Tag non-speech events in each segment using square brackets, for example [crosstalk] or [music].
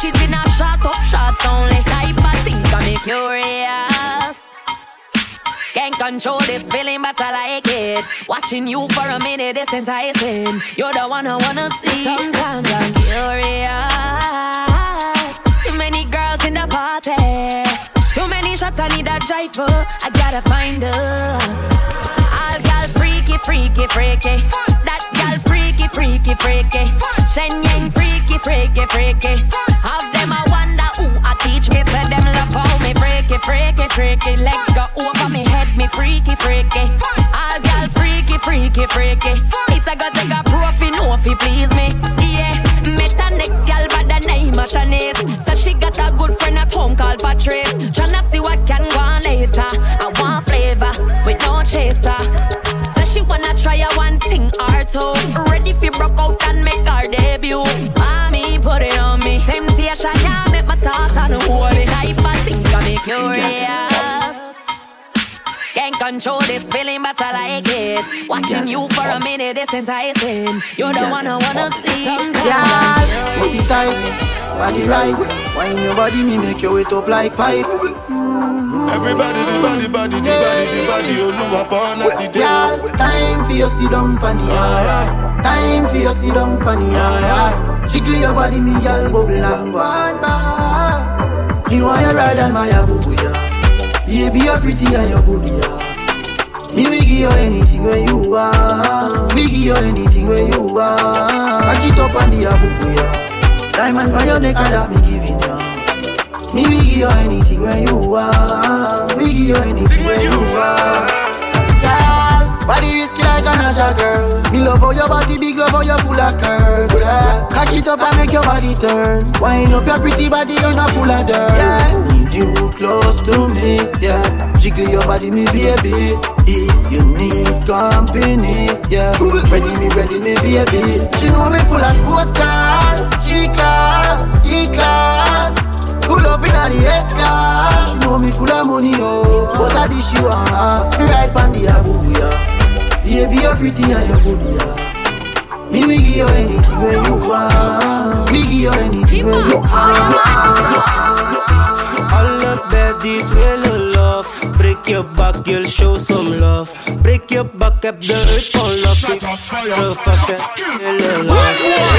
Bitches in a shot up shots only. Type of things got me curious. Can't control this feeling, but I like it. Watching you for a minute is enticing. You're the one I wanna see. Sometimes I'm curious. Too many girls in the party. Too many shots, I need a driver. I gotta find her. All gal freaky, freaky, freaky. Gal freaky, freaky, freaky. Shen Yang freaky, freaky, freaky. Have them I wonder who I teach me. Say them love how me freaky, freaky, freaky. Legs go over me head, me freaky, freaky. All gal freaky, freaky, freaky. It's a got take a profi, no fi please me. Yeah, met a next gal by the name of Shanice. So she got a good friend at home called Patrice. Tryna see what can go on later. I want flavor two. Ready fi broke out and make our debut. Mommy, put it on me. Temptation can't make my thoughts on the type of things got me curious. Can't control this feeling, but I like it. Watching you for a minute is enticing. You're the one I wanna oh. see. Girl, pussy tight, body right. Wine your body, me make you wet up like pipe. Mm-hmm. Everybody, the body, body, the body, the body, you know upon a today. Girl, time for your sit down panny. Time for your sit down panny. Jiggle your body, me girl, bubble and one bar. You want your ride and my boo, yeah. Baby, you're pretty and you're good, yeah. Me we give you anything when you want. We give you anything when you want. Back it up on the abu, yeah. Diamond by your neck and that me giving ya. Me we give you anything when you want. We give you anything when you want. Girl, body risky like a Nasha girl. Me love how your body big, love how you full of curves. Yeah, cock it up and make your body turn. Wind up your pretty body, you're not full of dirt. Yeah, you close to me. Yeah, jiggle your body, me baby. If you need company, yeah, ready me, ready me, baby. She know me full of sports car, G class, E class. Pull up in the S class. She know me full of money, oh. But I dish you. Me right on the abu, yeah. Baby, you're pretty and you're good, yeah. Me we give you anything when you want. Me give you anything when you want. Alle baddies willen Breek je bak, girl, show some love. Breek je bak, heb de uit van love. de fucking willen love.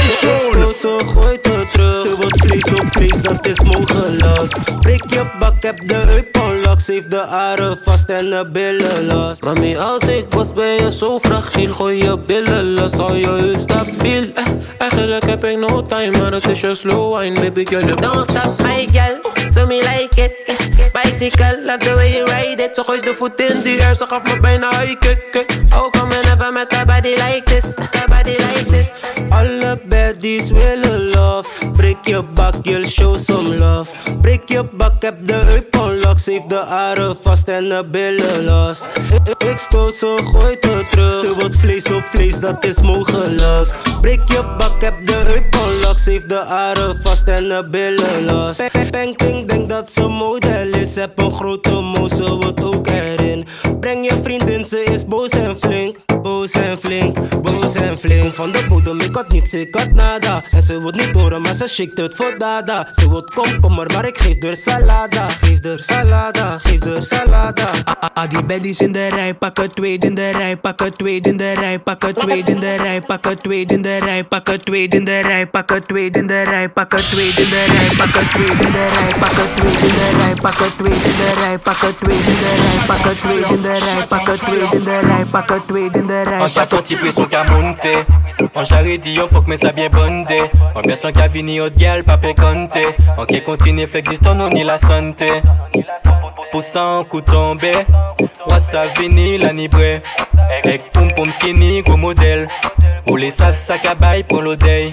Ik zo, gooit het terug Ze wordt vlees op vlees, dat is mogen love. Breek je bak, heb de uit van love Ze heeft de aren vast en de billen los Mami, als ik was ben je zo fragiel. Gooi je billen los, al je heup stabiel. Eh, Eigenlijk heb ik no time, maar het is je slow wine Baby girl, Don't stop, my girl. So me like it. Bicycle, love the way it. Ze gooit de voet in die air, ze gaf me bijna high kick. How come you never met a body like this? A body like this. Alle baddies willen love Breek je bak, girl, show some love Breek je bak, heb de heup onlock Ze heeft de aren vast en de billen los Ik, ik- stoot ze, gooit het terug Ze wordt vlees op vlees, dat is mogen love Breek je bak, heb de heup onlock Ze heeft de aren vast en de billen los Peng, peng, denk dat ze model is Heb een grote moes, ze wordt ook erin. Breng je vriendin, ze is boos en flink boos en flink, boos en flink Van de bodem, ik had niets, ik had nada En ze wordt niet horen, maar ze schikt het voor dada Ze wordt komkommer, maar ik geef haar salada Geef haar salada, geef haar salada Al die twee in de rij, pakken twee in de rij Pakken twee in de rij, pakken twee in de rij Pakken twee in de rij, pakken twee in de rij Pakken twee in de rij, pakken twee in de rij Pakken twee in de rij, pakken twee in de rij Pakken twee in de rij, pakken twee in de rij Pakken twee in de rij, pakken twee in de rij Pakken twee in de rij An chason ti preson ka monte An jare di yo fok men sa bien bonde An person ka vini hot gal pa pe kante An ke kontine flexiston nou ni la sante Pousan kou tombe Wasa vini la ni bre Ek poum poum skinny gwo model Ou le sav sa ka bay pon lo dey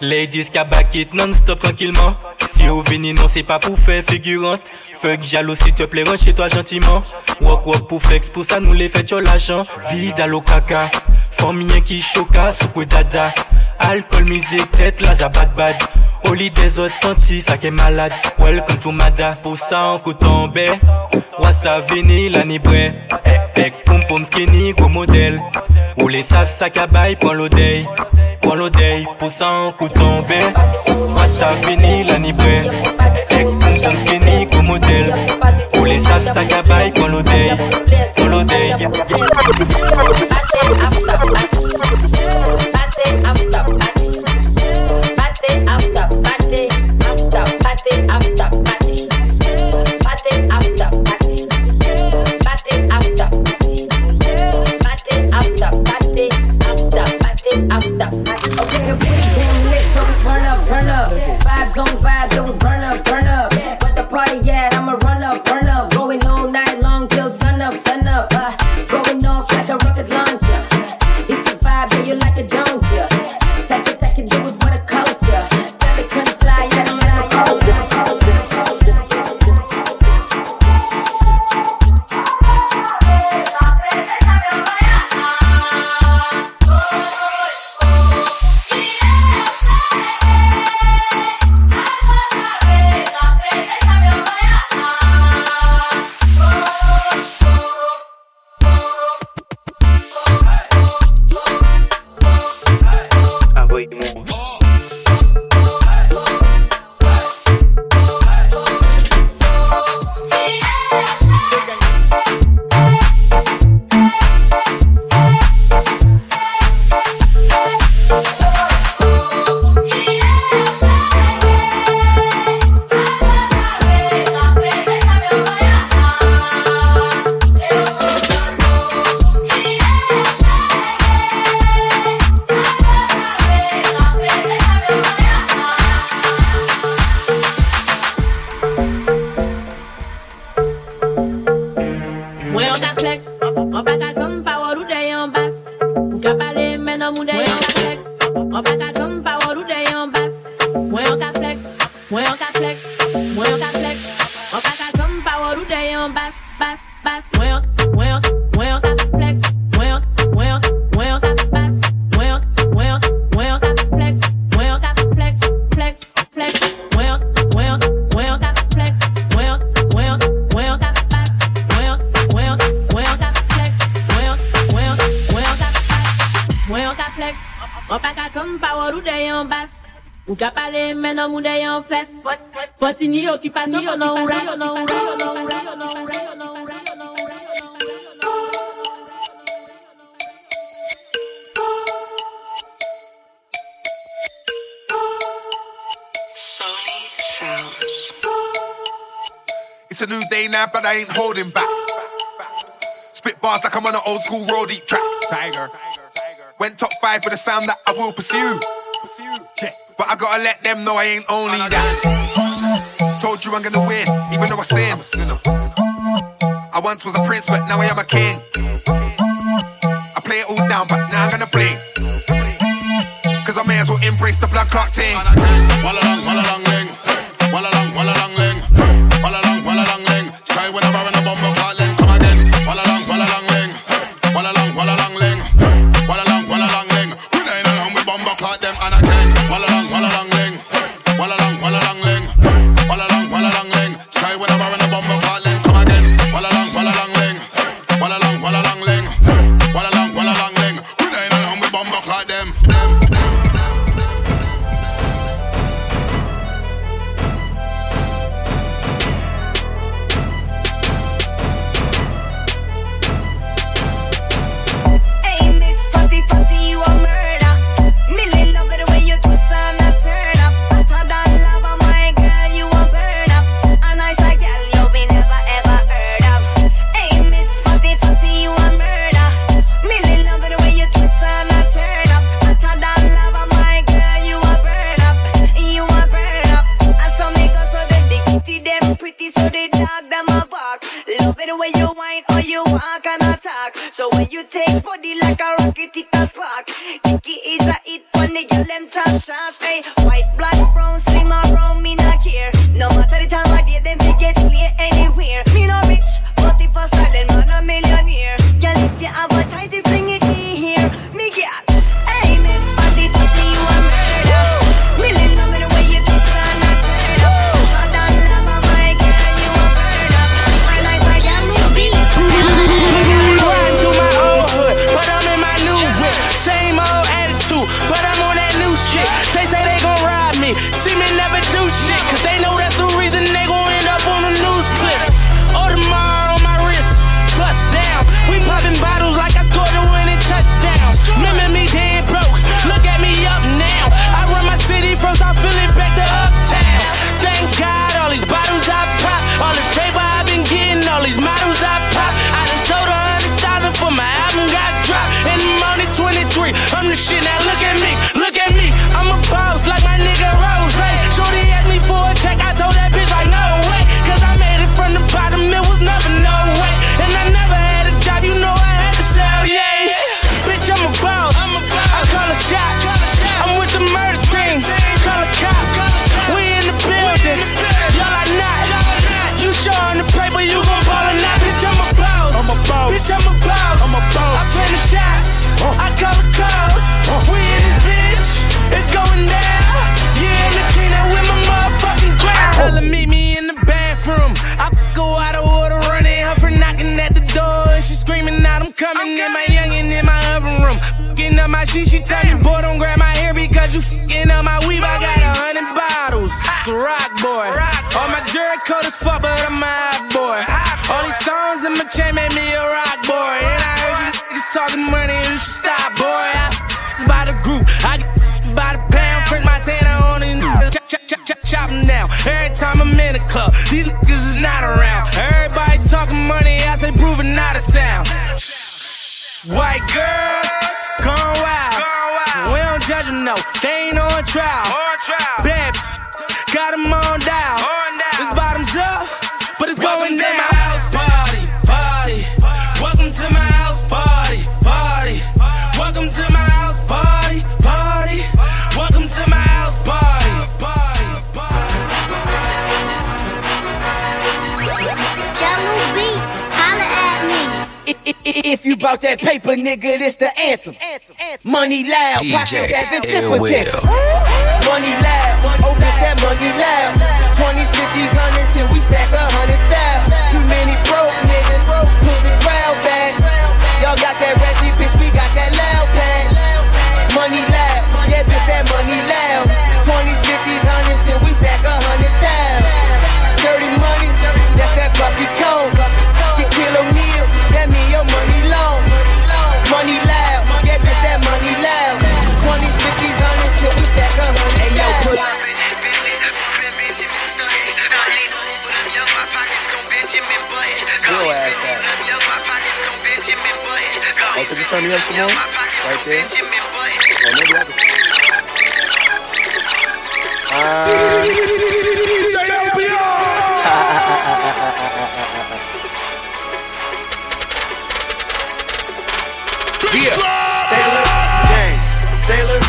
Ladies ka bakit non-stop tranquillement. Si ou vini non se pa pou fe figurante. Fek jalo si te ple rentre che toi gentiman Wok wok pou flex pou sa nou le fet yo lajan Vida lo kaka Formiyen ki choka sou kwe dada. Alkol mize tet la za bad bad. Oli de zot santi sa ke malade. Welcome to mada Pou sa an koutan be Wasa vini la ni bre Pek poum poum skini gwo model Ou le saf sa kabay pon lo dey Moi l'odeille, poussant un coup tombé. Moi, ça fini, la nibrée. Et comme skinny, ka flex yon fes Foti ni yo ki paso konon ou ras It's a new day now, but I ain't holding back. Spit bars like I'm on an old school road deep track. Tiger. Went top five for the sound that I will pursue. But I gotta let them know I ain't only that. Told you I'm gonna win, even though I sin. I'm a sinner. I once was a prince, but now I am a king. I play it all down, but now I'm gonna bling. Cause I may as well embrace the blood clot thing. Walla long, walla long, Fucking up my shit, she tell me, boy, don't grab my hair because you fucking up my weave. I got a hundred bottles. It's a rock boy. All my jury coat is fuck, but I'm a hot boy. All these stones in my chain made me a rock boy. And I heard you niggas talking money, you should stop, boy. I by the group, I get by the pound, print my tanner on niggas, chop, chop, chop, chop, chop 'em down. Every time I'm in the club, these niggas is not around. Everybody talking money, I say proving not a sound. White girls, gone wild. We don't judge them, no, they ain't on trial. Bad b- got them on down. This bottoms up, but it's going down. If you bout that paper, nigga, this the anthem. Money loud, DJ pockets having Ill tip. Money loud, oh, that money loud. 20s, 50s, 100s, till we stack a hundred thousand. Too many broke niggas, push the crowd back. Y'all got that ratchet, bitch, we got that loud pack. Money loud, yeah, bitch, that money loud. 20s, 50s, 100s, till we stack a hundred thousand. Dirty money, that's that puppy turn me up some more? Right there? Oh, maybe I Yeah, Taylor Gang, Taylor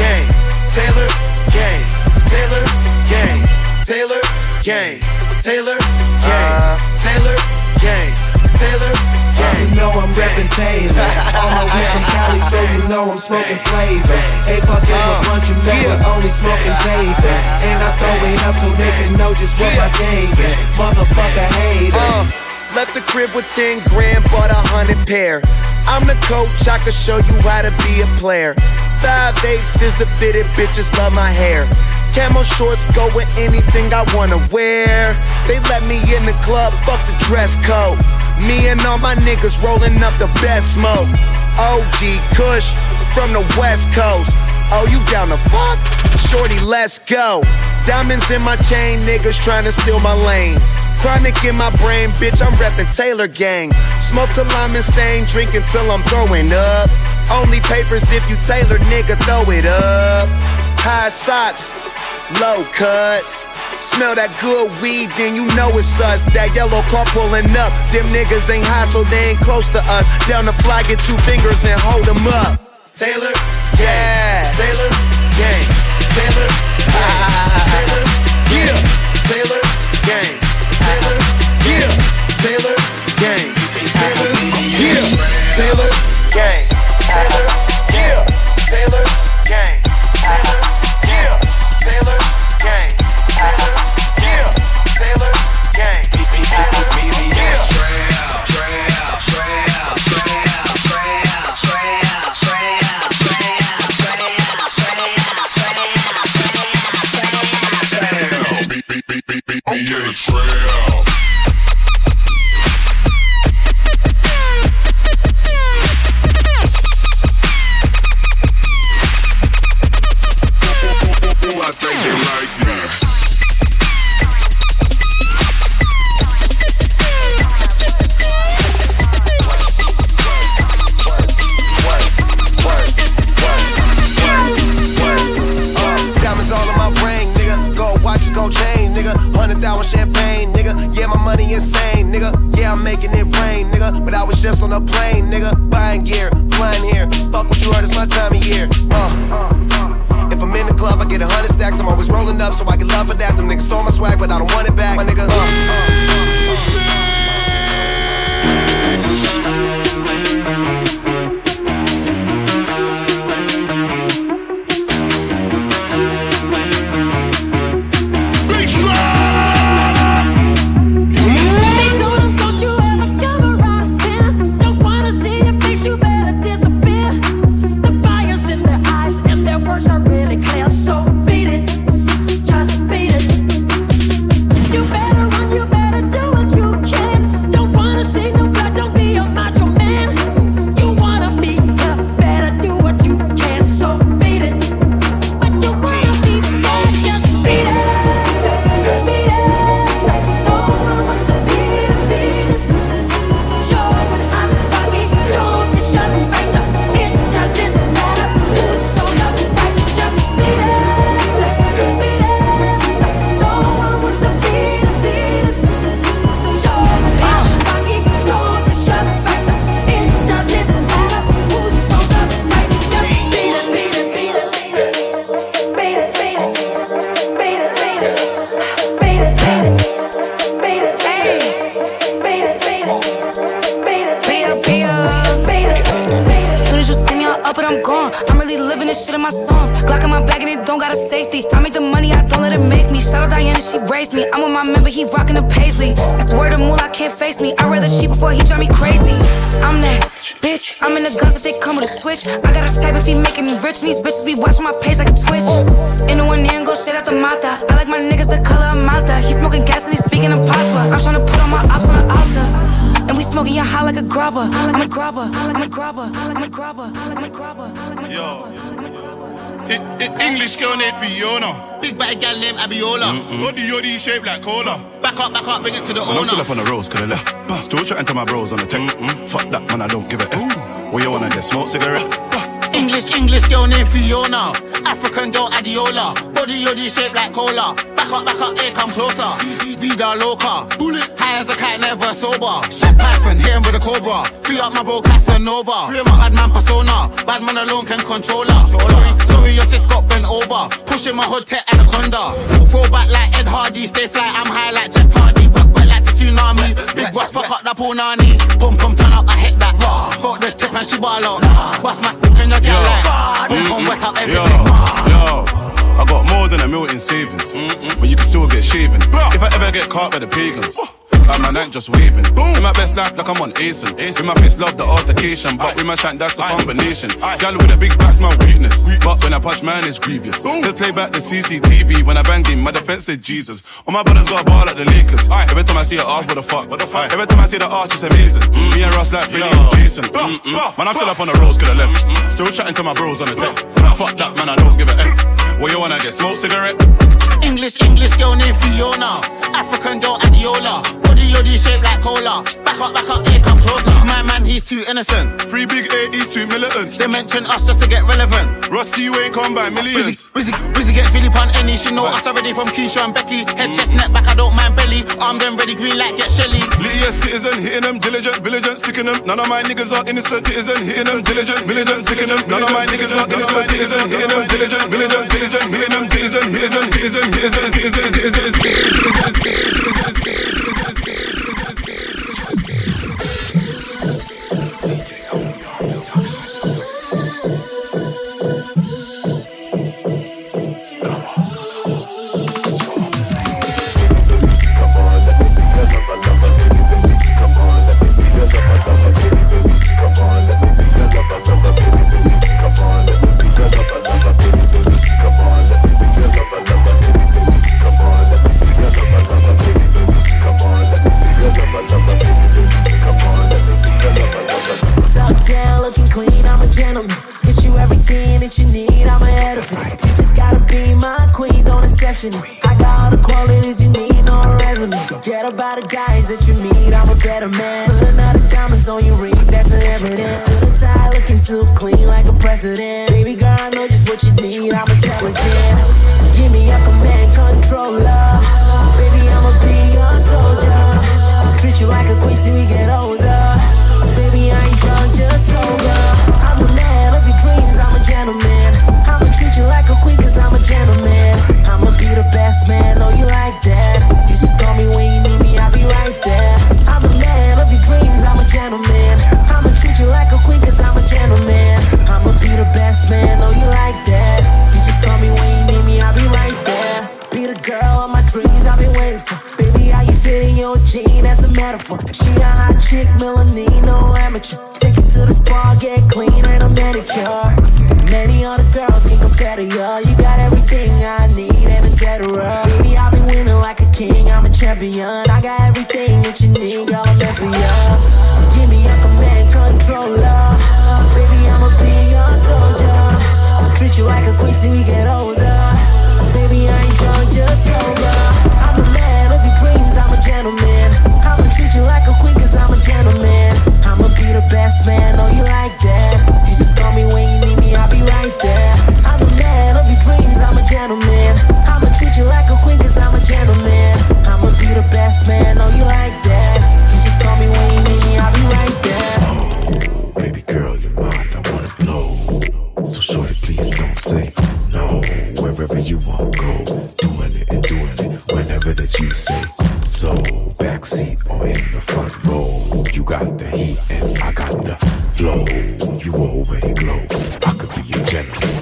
Gang, Taylor Gang, Taylor Gang, Taylor Gang, Taylor Gang, uh. Taylor Gang, Taylor. You know I'm reppin' Taylor. [laughs] On my way from Cali, so you know I'm smoking flavors. Ain't fucking with bunch, you know we're only smoking papers. And I throw it up so they can know just what my game is. Motherfucker hater. Uh, left the crib with 10 grand, bought a hundred pair. I'm the coach, I can show you how to be a player. Five eighths is the fitted, bitches love my hair. Camo shorts go with anything I wanna wear. They let me in the club, fuck the dress code. Me and all my niggas rolling up the best smoke. OG Kush from the West Coast. Oh, you down to fuck? Shorty, let's go. Diamonds in my chain, niggas trying to steal my lane. Chronic in my brain, bitch, I'm reppin' Taylor Gang. Smoke till I'm insane, drink until I'm throwing up. Only papers if you Taylor, nigga, throw it up. High socks, low cuts. Smell that good weed, then you know it's us. That yellow car pulling up. Them niggas ain't high, so they ain't close to us. Down the fly, get two fingers and hold them up. Taylor, yeah. Taylor, gang. Taylor, Taylor, shaped like cola. Back up, back up, bring it to the Man, I'm still owner. up on the roads, could I left. Still chatting to my bros on the tech. Fuck that, man, I don't give a F. Where you wanna get smoke cigarette? English, English girl named Fiona. African girl Adiola. Body yoddy shaped like cola. Back up, back up, here come closer. Vida loca. Bullet. High as a cat, never sober. Shot Python, hit him with a cobra. Free up my bro Casanova. Bad man persona. Bad man alone can control her. Sorry, sorry, your sis got bent over. Pushing my hood tech anaconda. Throw back like Ed Hardy. Stay fly, I'm high like Jeff Hardy. Back back like a tsunami. Big Ross, fuck up that punani. Boom, boom, turn up, I hit that. Fuck this tip and she ball out. Bust my in the gal like. Pum pum wet up everything. yo. I got more than a million savings, but you can still get shaven. If I ever get caught by the pagans. Like my neck just waving. In my best life, like I'm on Asen. In my face, love the altercation. But with my shank, that's a combination. Gal with a big back's my weakness. But when I punch, man, it's grievous. boom just play back the CCTV. When I banged him, my defense said Jesus. All my brothers got a ball like the Lakers. Every time I see her arch, what the fuck? What the fuck? Every time I see the arch, it's amazing. Mm. Me and Ross like Freddie and Jason. Mm-mm. Man, I'm still up on the roads, could I left. Still chatting to my bros on the tech. Fuck that, man, I don't give a F. Where you wanna get smoke cigarette? English, English girl named Fiona. African girl Adiola. Body yoddy shaped like cola. Back up, back up, here come closer. My man, he's too innocent. Three big A, he's too militant. They mention us just to get relevant. Rusty, you ain't come by millions. Wizzy, Wizzy get Philip on any. She know us already from Keisha and Becky. Head, chest, neck, back, I don't mind belly. Armed and ready, green light, get Shelly. Lydia citizen, hitting them, diligent, vigilant, sticking them. None of my niggas are innocent citizen, hitting them, diligent, vigilant, sticking them. None of my niggas are innocent citizen, hitting them, diligent, vigilant, citizen, hitting them, citizen, citizen, citizen, sí, sí, sí, sí, sí, sí, sí, sí, It. You just gotta be my queen, don't exception. I got all the qualities you need, no resume. Forget about the guys that you meet, I'm a better man. Put another diamonds on your ring, that's an evidence. And tie, looking too clean like a president. Baby girl, I know just what you need, I'm intelligent. Give me a command controller. Baby, I'ma be your soldier. Treat you like a queen till we get older. A metaphor. She a hot chick, melanin, no amateur. Take it to the spa, get clean, and a manicure. Many other girls can compare to you. You got everything I need and a terror. Baby, I've been winning like a king, I'm a champion. I got everything that you need, girl, I'm there for you. Give me a command controller. Baby, I'ma be your soldier. Treat you like a queen till we get older. Baby, I ain't drunk, just sober. I'm the man of your dreams, I'm a gentleman. Treat you like a queen, cause I'm a gentleman. I'ma be the best man, know you like that. You got the heat and I got the flow. You already glow. I could be your gentleman,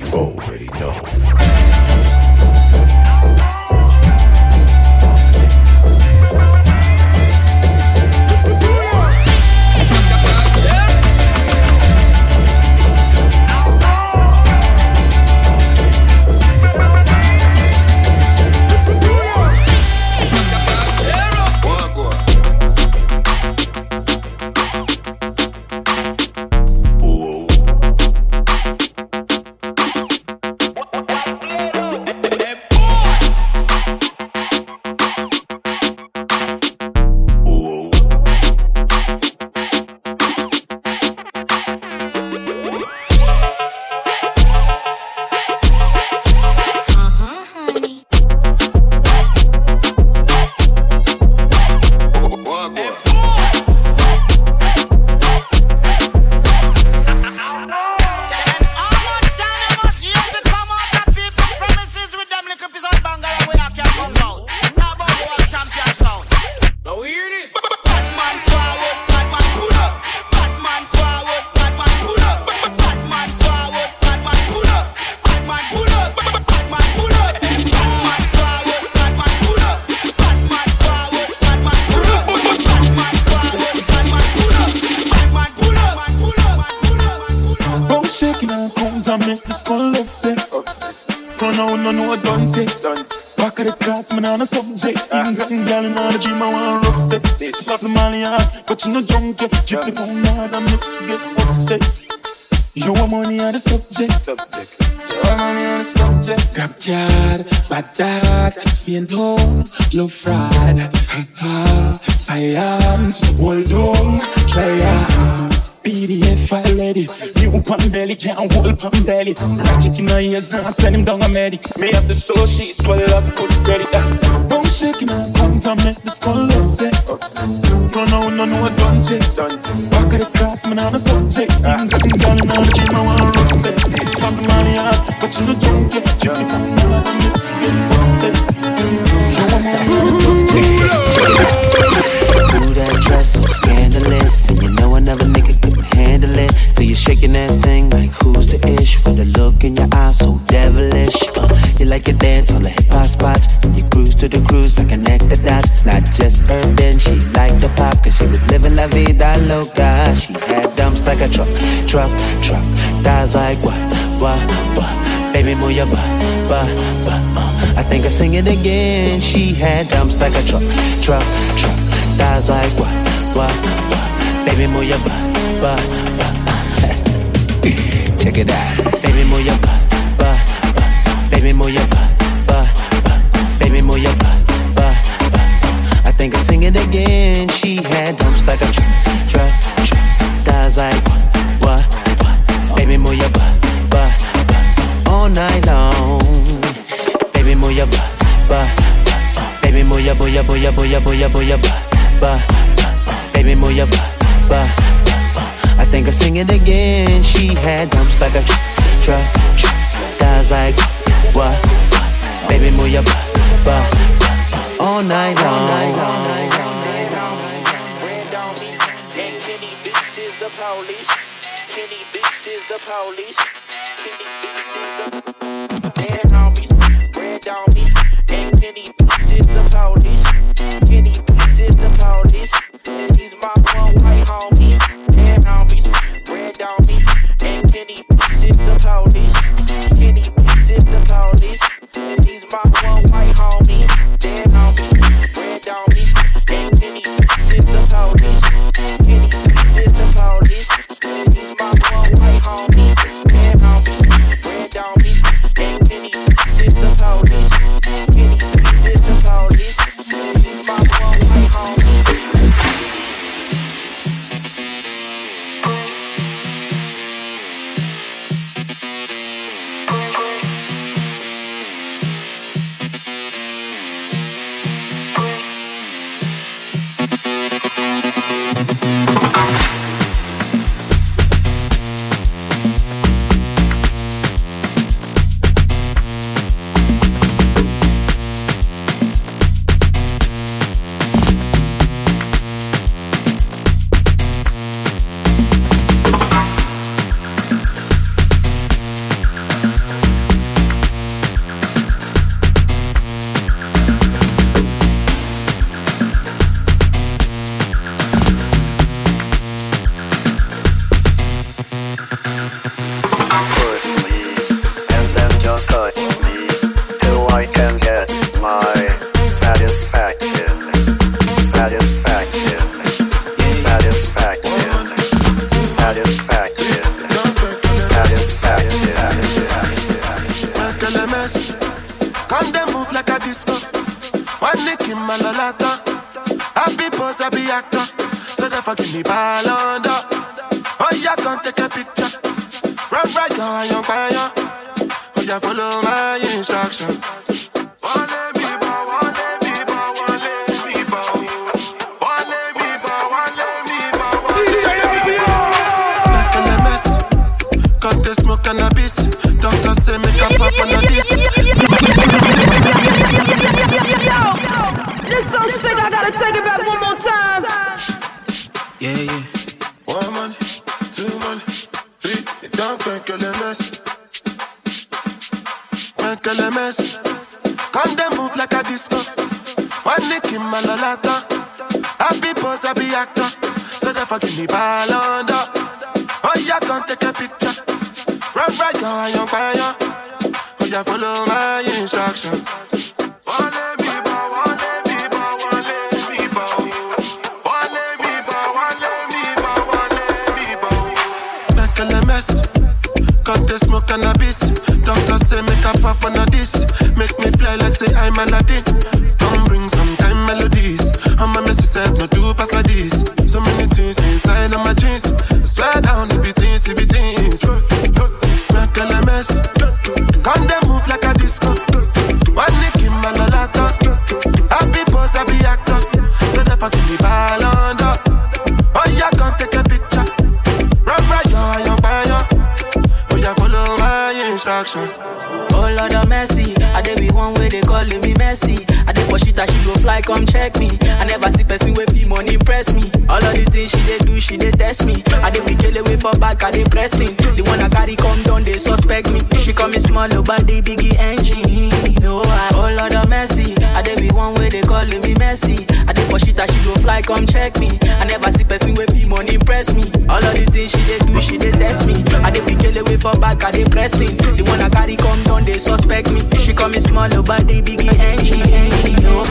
card, bad dad, Spain down, love fraud. Science, hold on, player. PDF file ready. New pan belly, can't hold pan belly. Ratchet in my ears, now send him down a medic. Me have the soul, she's 12, good credit. Bone shaking her, come to make the skull upset. Run out, no, no, done set. Back of the class, man, on a subject. Even getting down on the game, I want to run set. Stage pop the money out, but you know, drunk yet. Fifty pound more than me, get upset. Show them how to subject. Ooh, that dress so scandalous. And you know another nigga So you're shaking that thing like who's the ish? With a look in your eyes so devilish. Uh, you like to dance on the hip hop spots. You cruise to the cruise like connect the dots. Not just urban, she liked the pop. Cause she was living la vida loca. She had dumps like a truck, truck, truck. Thighs like what, what, what. Baby, move your butt, butt, butt. Uh, I think I sing it again. She had dumps like a truck, truck, truck. Thighs like what, what, what. Baby, move your butt, butt, butt. Check it out. Baby, move your butt, butt, butt. Baby, move your butt, butt, butt. Baby, move your butt, butt, butt. I think I sing it again. She had dumps like a truck, truck, truck. Thighs like what, what, what. Baby, move your butt, butt, butt. All night long. Baby, move your butt, butt, butt. Baby, move your, move your, move your, move your, butt, butt, butt. Baby, move your butt, butt, think I sing it again. She had dumps like a truck. Thighs like what. Baby, move your butt, butt. All night long. Beats is the police. Kenny Beats is the police. Kenny Beats is the red on me. And Kenny Beats is the police. Kenny Beats is the police. And he's my one white homie. My one One nick in my lolata. Happy pose, happy actor. So therefore give me ball under. Oh, yeah, come take a picture. Run right, go, I am fire. Oh, yeah, follow my instruction. Smoke cannabis. Doctor say make a pop on this. This so sick, I gotta take it back one more time. Yeah, yeah. One money, two money, three. You don't make a mess. Make a mess. Come them move like a disco. One nick in my lolata. Happy pose, happy actor. So therefore give me ball under. Oh yeah, come take a picture. Run right, go, I am fire. Oh yeah, follow my instruction. Make me fly like say I'm a Aladdin. Come bring some kind melodies. I'm a messy self, no do pass like this. So many things inside of my jeans. That she go fly, come check me. I never see person with fee money impress me. All of the things she dey do, she dey test me. I dey be kill away for back, I dey pressing. The one I carry come down, they suspect me. She call me small, oh, but the biggie engine. No, I, oh Lord of mercy, I dey be one way they calling me Messi. Shit that she fly, come check me. I never see person with fee money impress me. All of the things she dey do, she dey test me. I dey be kill away for back, I dey pressing. The one I carry come down, they suspect me. She call me small, but the biggie engine. engine no.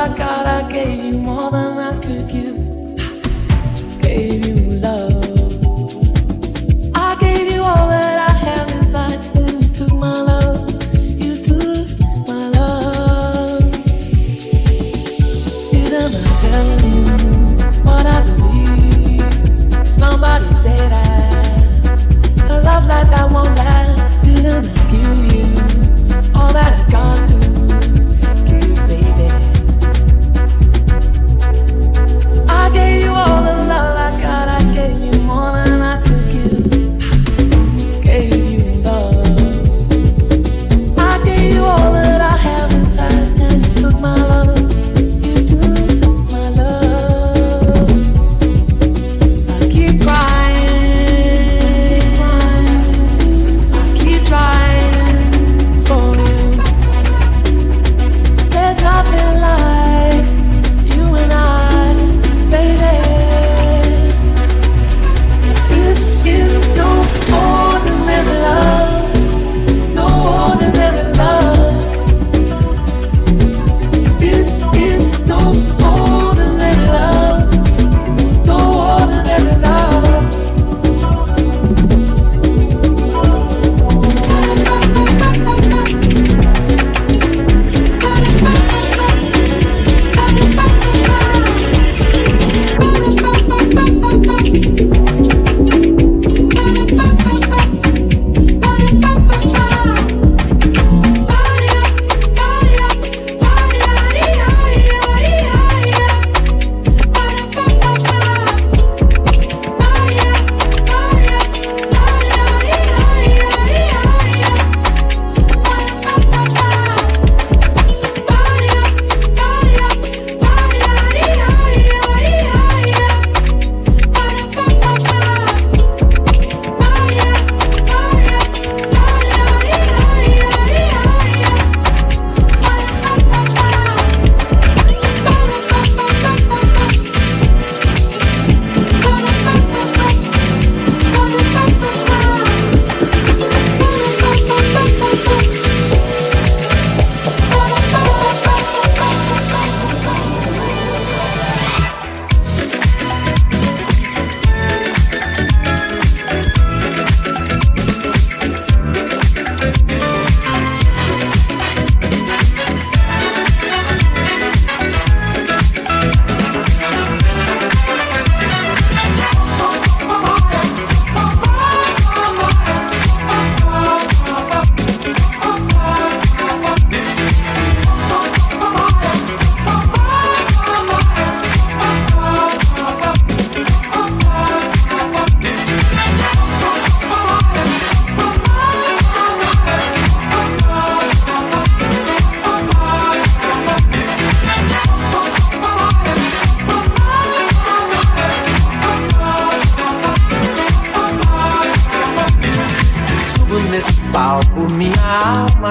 The love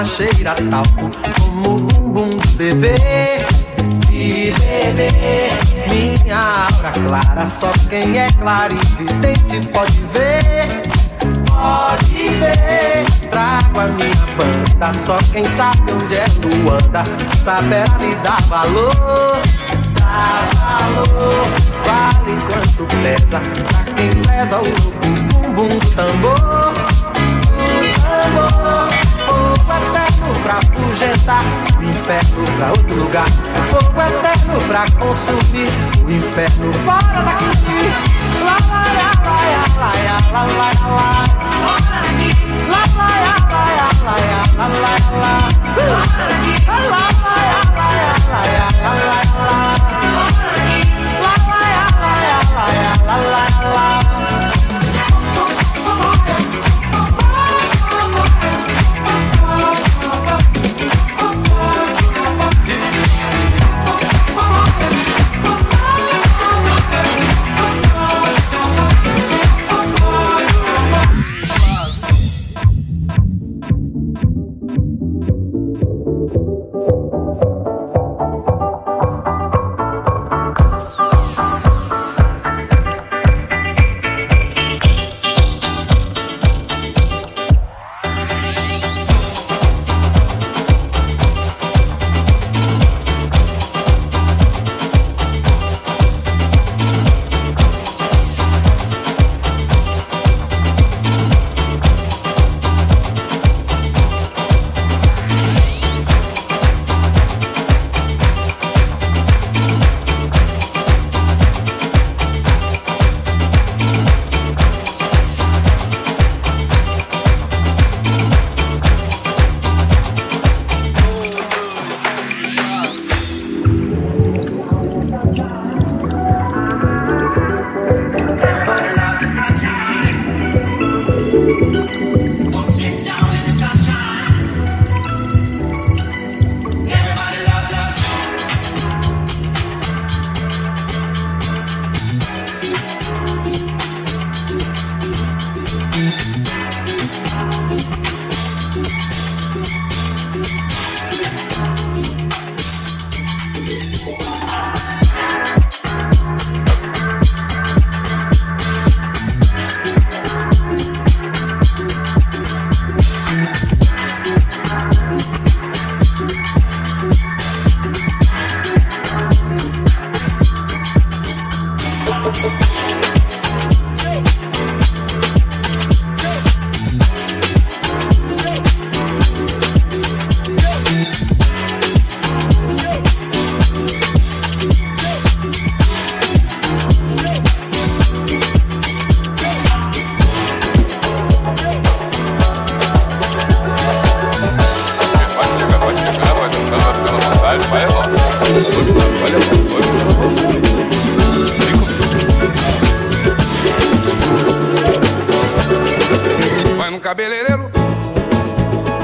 alma cheira talco Como o bumbum do bebê de beber. Minha aura clara, só quem é claro e vidente pode ver. Pode ver, trago a minha banda. Só quem sabe onde é Luanda saberá lhe dar valor. Dar valor, vale quanto pesa. Pra quem pesa o bumbum do tambor. Do tambor, pra projetar, o inferno pra outro lugar, o fogo eterno pra consumir, o inferno fora daqui. Lá, lá, lá, lá, lá, lá, lá, lá, fora daqui. Lá, lá, lá, lá, lá, lá, lá, lá, fora daqui. Lá, lá, lá, lá, lá, lá, lá, lá. Lá, lá, lá, lá, lá, lá, lá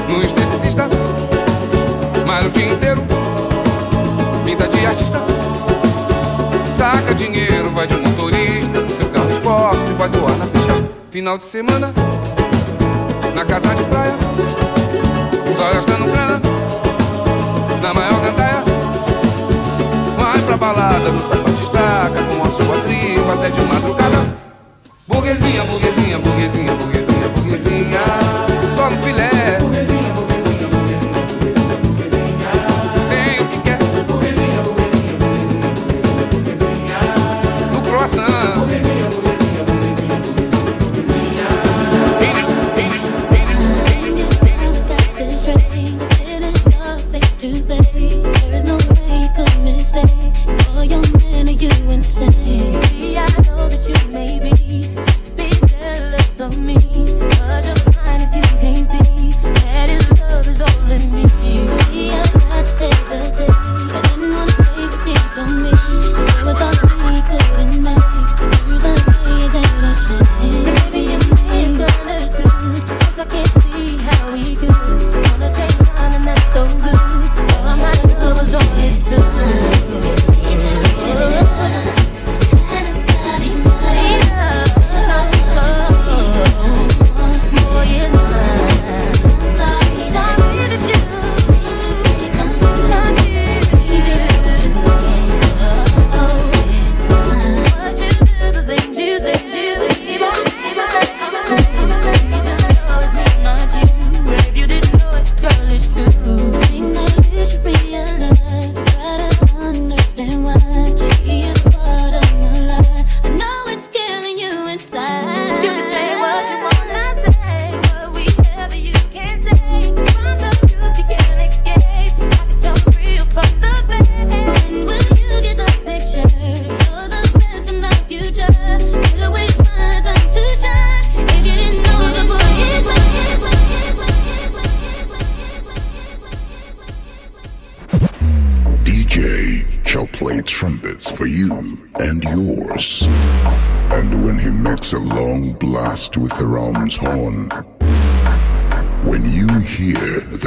no esteticista, malha o dia inteiro, pinta de artista, saca dinheiro, vai de motorista, do seu carro esporte, vai zoar na pista. Final de semana, na casa de praia, só gastando grana, na maior gandaia. Vai pra balada, no sapato estaca, com a sua tribo até de madrugada. Burguesinha, burguesinha, burguesinha, burguesinha, burguesinha, só no filé.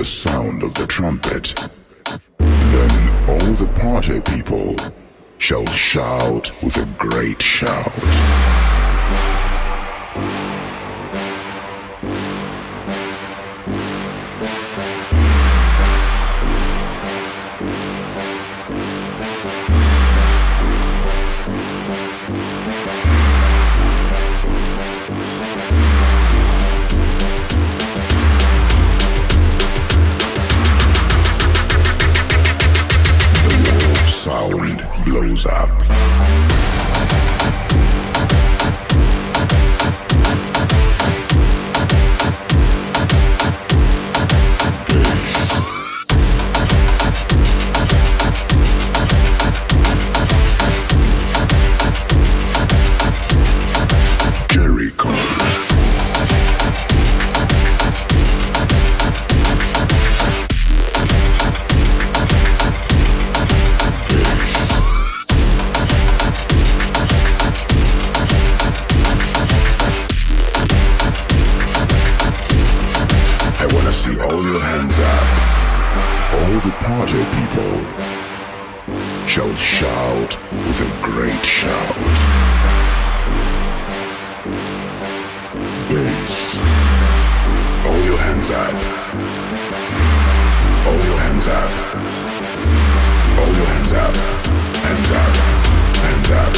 The sound of the trumpet, then all the party people shall shout with a great shout. Hands up. All the party people shall shout with a great shout. Bass. All your hands up. All your hands up. All your hands up. Hands up. Hands up.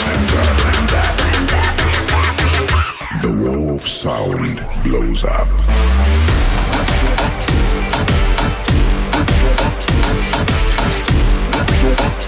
Hands up. Hands up. Hands up. The wolf sound blows up. Jericho.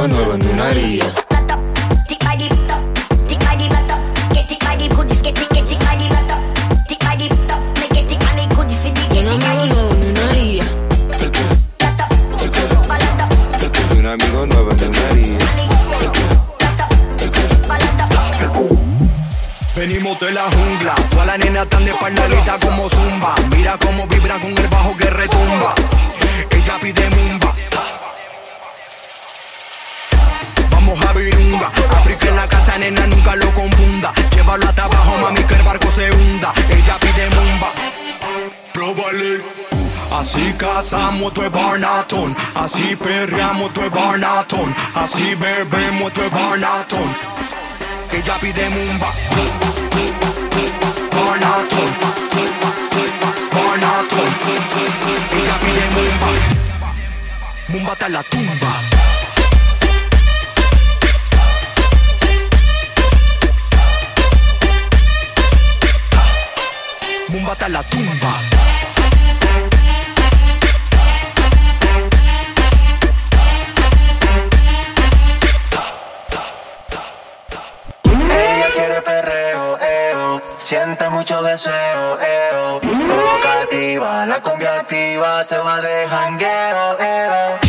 algo nuevo en una. Venimos de la jungla, toda la nena tan de como zumba. Mira cómo vibran con Llévalo hasta abajo, mami, que el barco se hunda. Ella pide mumba. Próbale. Así cazamos tu barnatón, así perreamos tu barnatón, así bebemos tu barnatón. Ella pide mumba. Barnatón. Barnatón. Ella pide mumba. Mumba hasta la tumba. La tumba. Ella quiere perreo, eo. Siente mucho deseo, eo. Provocativa, la cumbia activa se va de jangueo, eo.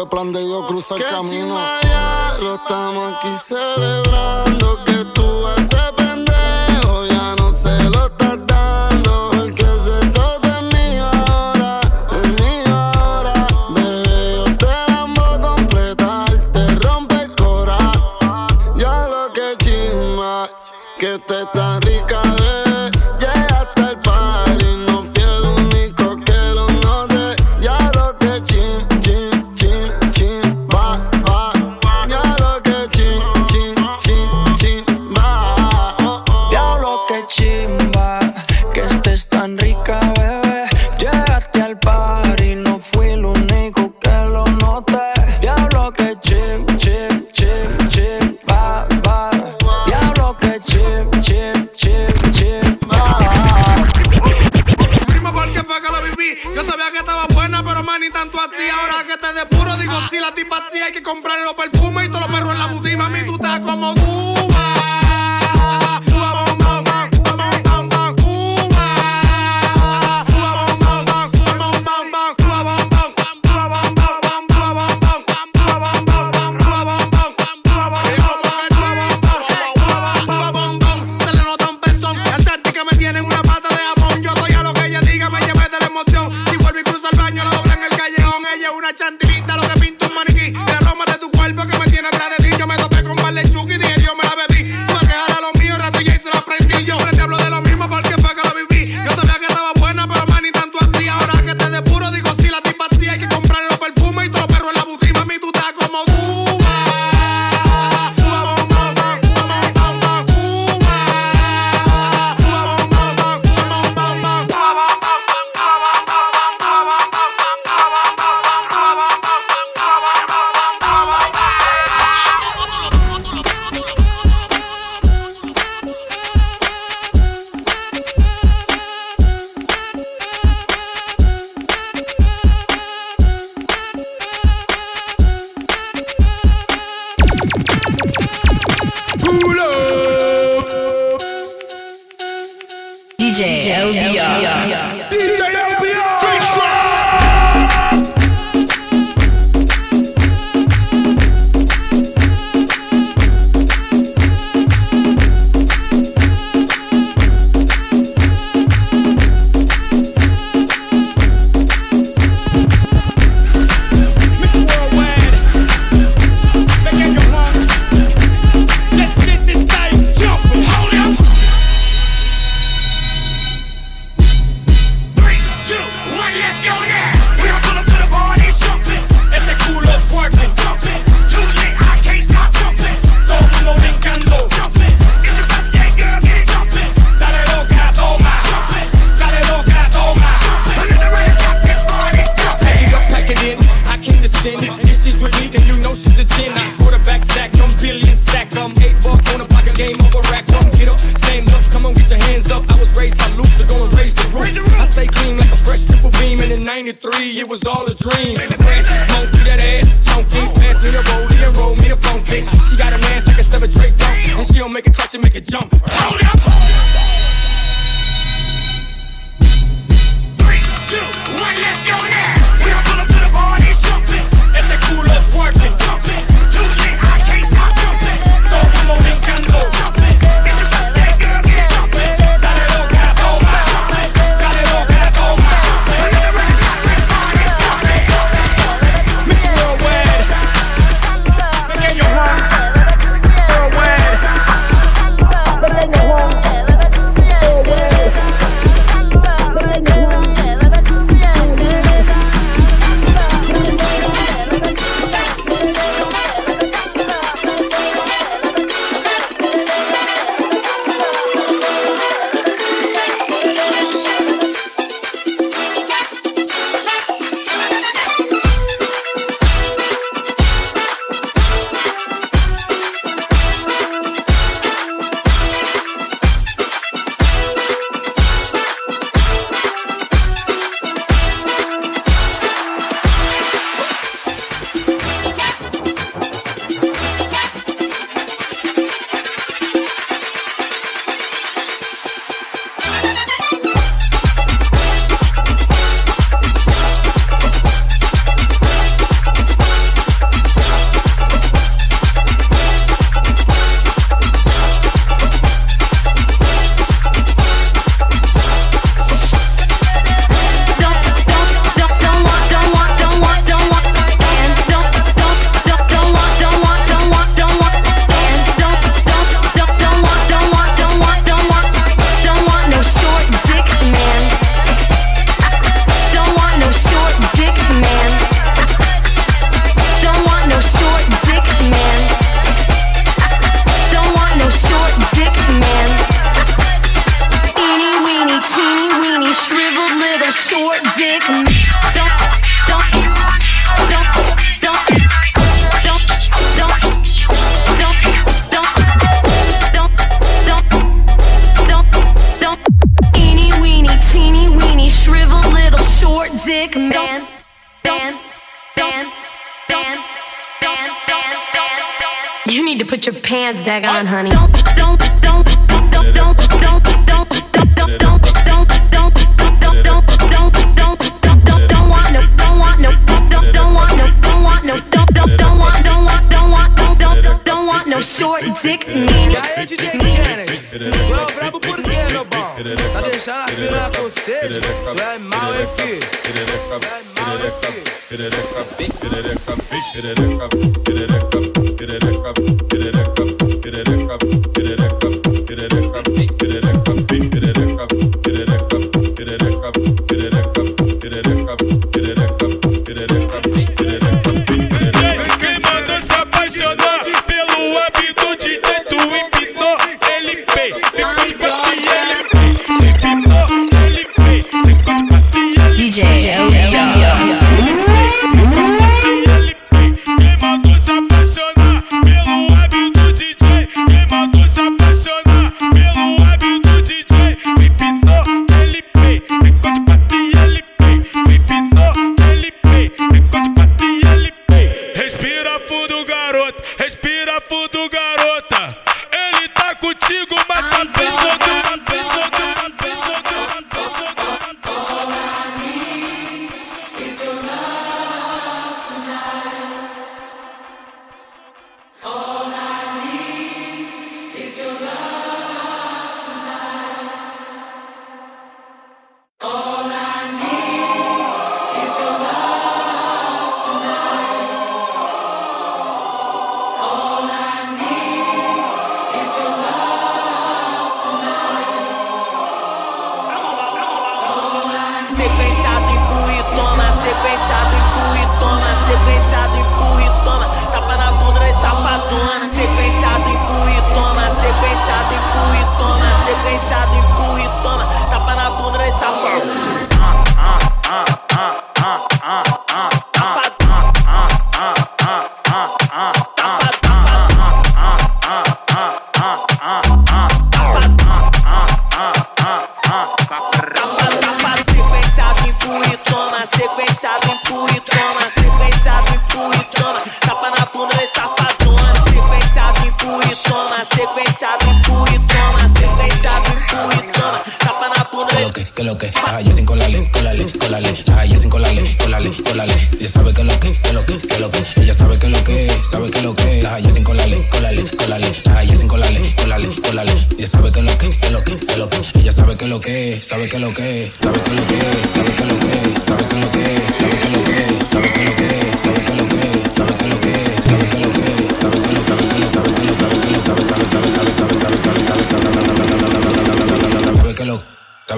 fue plan de Dios cruzar el camino. Chimaya, lo estamos aquí celebrando. cantilita, lo que pinta un maniquí. La Roma de tu cuerpo. up. I was raised by Luke, so go and raise the roof. I stay clean like a fresh triple beam, and in 93, it was all a dream. Monkey, that ass chunky. Pass me the rollie and roll me the funky. She got a man like a seven tray dump, and she don't make a clutch, she make a jump. Roll it up.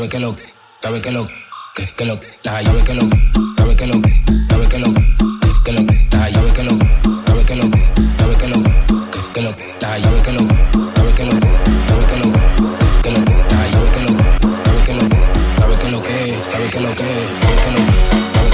sabe que lo, sabe que lo, que, que lo, la llave que lo, sabe que lo, sabe que lo, que, que lo, la llave que lo, sabe que lo, sabe que lo, que, que lo, la llave que lo, sabe que lo, sabe que lo, que, que lo, la llave que lo, sabe que lo, sabe que lo que, sabe que lo que, sabe que lo, sabe